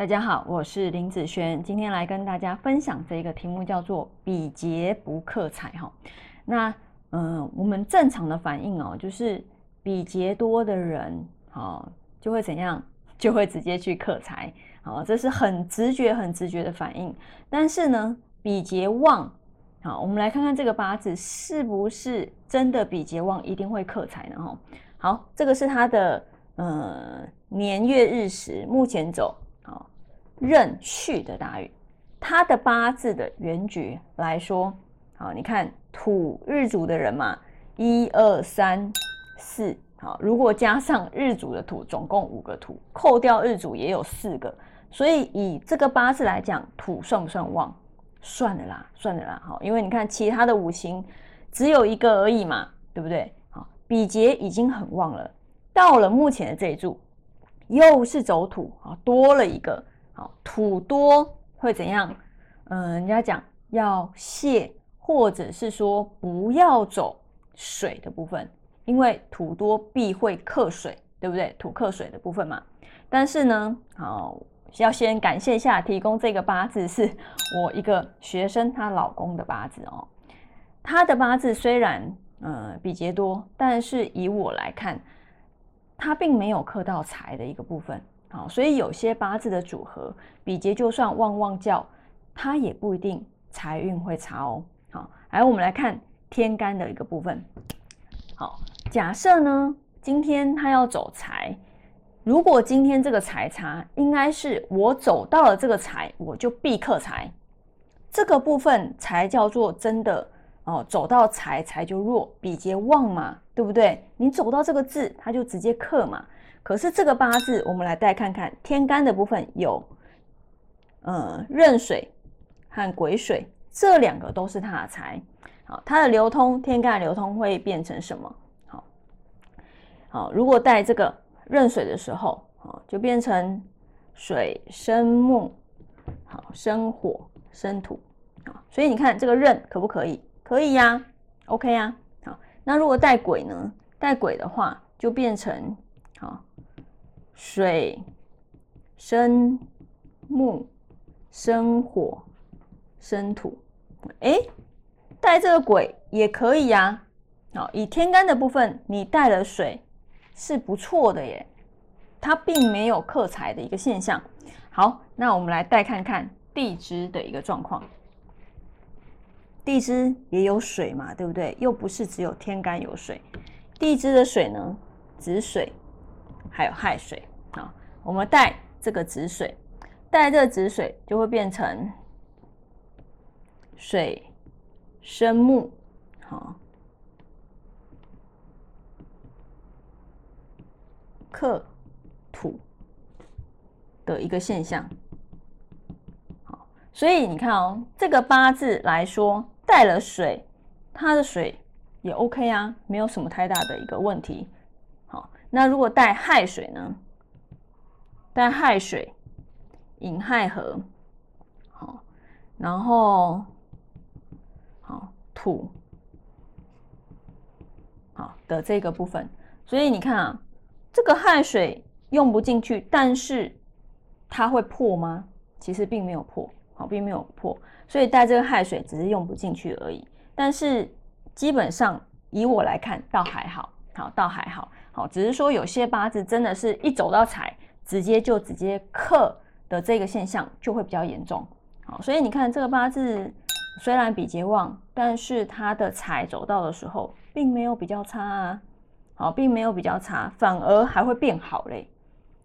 大家好，我是林子轩，今天来跟大家分享这个题目叫做“比劫不克财”哈。那嗯，我们正常的反应哦，就是比劫多的人，好就会怎样，就会直接去克财，好，这是很直觉、很直觉的反应。但是呢，比劫旺，好，我们来看看这个八字是不是真的比劫旺，一定会克财呢？哈，好，这个是他的呃年月日时，目前走。壬戌的大运，他的八字的原局来说，好，你看土日主的人嘛，一二三四，好，如果加上日主的土，总共五个土，扣掉日主也有四个，所以以这个八字来讲，土算不算旺？算了啦，算了啦，好，因为你看其他的五行只有一个而已嘛，对不对？好，比劫已经很旺了，到了目前的这一柱，又是走土啊，多了一个。土多会怎样？嗯，人家讲要泄，或者是说不要走水的部分，因为土多必会克水，对不对？土克水的部分嘛。但是呢，好，要先感谢一下提供这个八字是我一个学生她老公的八字哦。他的八字虽然嗯比劫多，但是以我来看，他并没有克到财的一个部分。好，所以有些八字的组合，比劫就算旺旺叫，它也不一定财运会差哦。好，来我们来看天干的一个部分。好，假设呢，今天他要走财，如果今天这个财差，应该是我走到了这个财，我就必克财，这个部分才叫做真的哦。走到财，财就弱，比劫旺嘛，对不对？你走到这个字，它就直接克嘛。可是这个八字，我们来带看看天干的部分有，呃，壬水和癸水这两个都是它的财。好，它的流通天干流通会变成什么？好，好，如果带这个壬水的时候，好，就变成水生木，好，生火生土，啊，所以你看这个壬可不可以？可以呀，OK 呀。好，那如果带癸呢？带癸的话就变成。好，水生木，生火，生土。哎，带这个鬼也可以呀。好，以天干的部分，你带了水是不错的耶，它并没有克财的一个现象。好，那我们来带看看地支的一个状况。地支也有水嘛，对不对？又不是只有天干有水，地支的水呢，子水。还有亥水，我们带这个子水，带这个子水就会变成水生木，好，克土的一个现象。好，所以你看哦，这个八字来说，带了水，它的水也 OK 啊，没有什么太大的一个问题。好那如果带亥水呢？带亥水引亥合，好，然后好土好的这个部分，所以你看啊，这个亥水用不进去，但是它会破吗？其实并没有破，好，并没有破，所以带这个亥水只是用不进去而已。但是基本上以我来看，倒还好，好，倒还好。好，只是说有些八字真的是一走到财，直接就直接克的这个现象就会比较严重。好，所以你看这个八字虽然比劫旺，但是它的财走到的时候，并没有比较差啊。好，并没有比较差，反而还会变好嘞。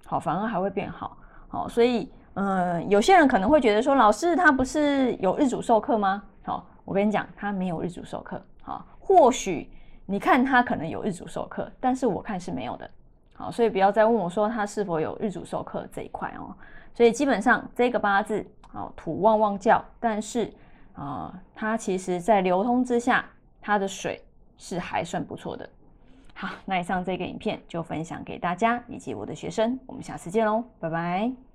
好，反而还会变好。好，所以嗯，有些人可能会觉得说，老师他不是有日主授课吗？好，我跟你讲，他没有日主授课。好，或许。你看他可能有日主授课，但是我看是没有的，好，所以不要再问我说他是否有日主授课这一块哦。所以基本上这个八字，好土旺旺叫，但是啊，它其实在流通之下，它的水是还算不错的。好，那以上这个影片就分享给大家以及我的学生，我们下次见喽，拜拜。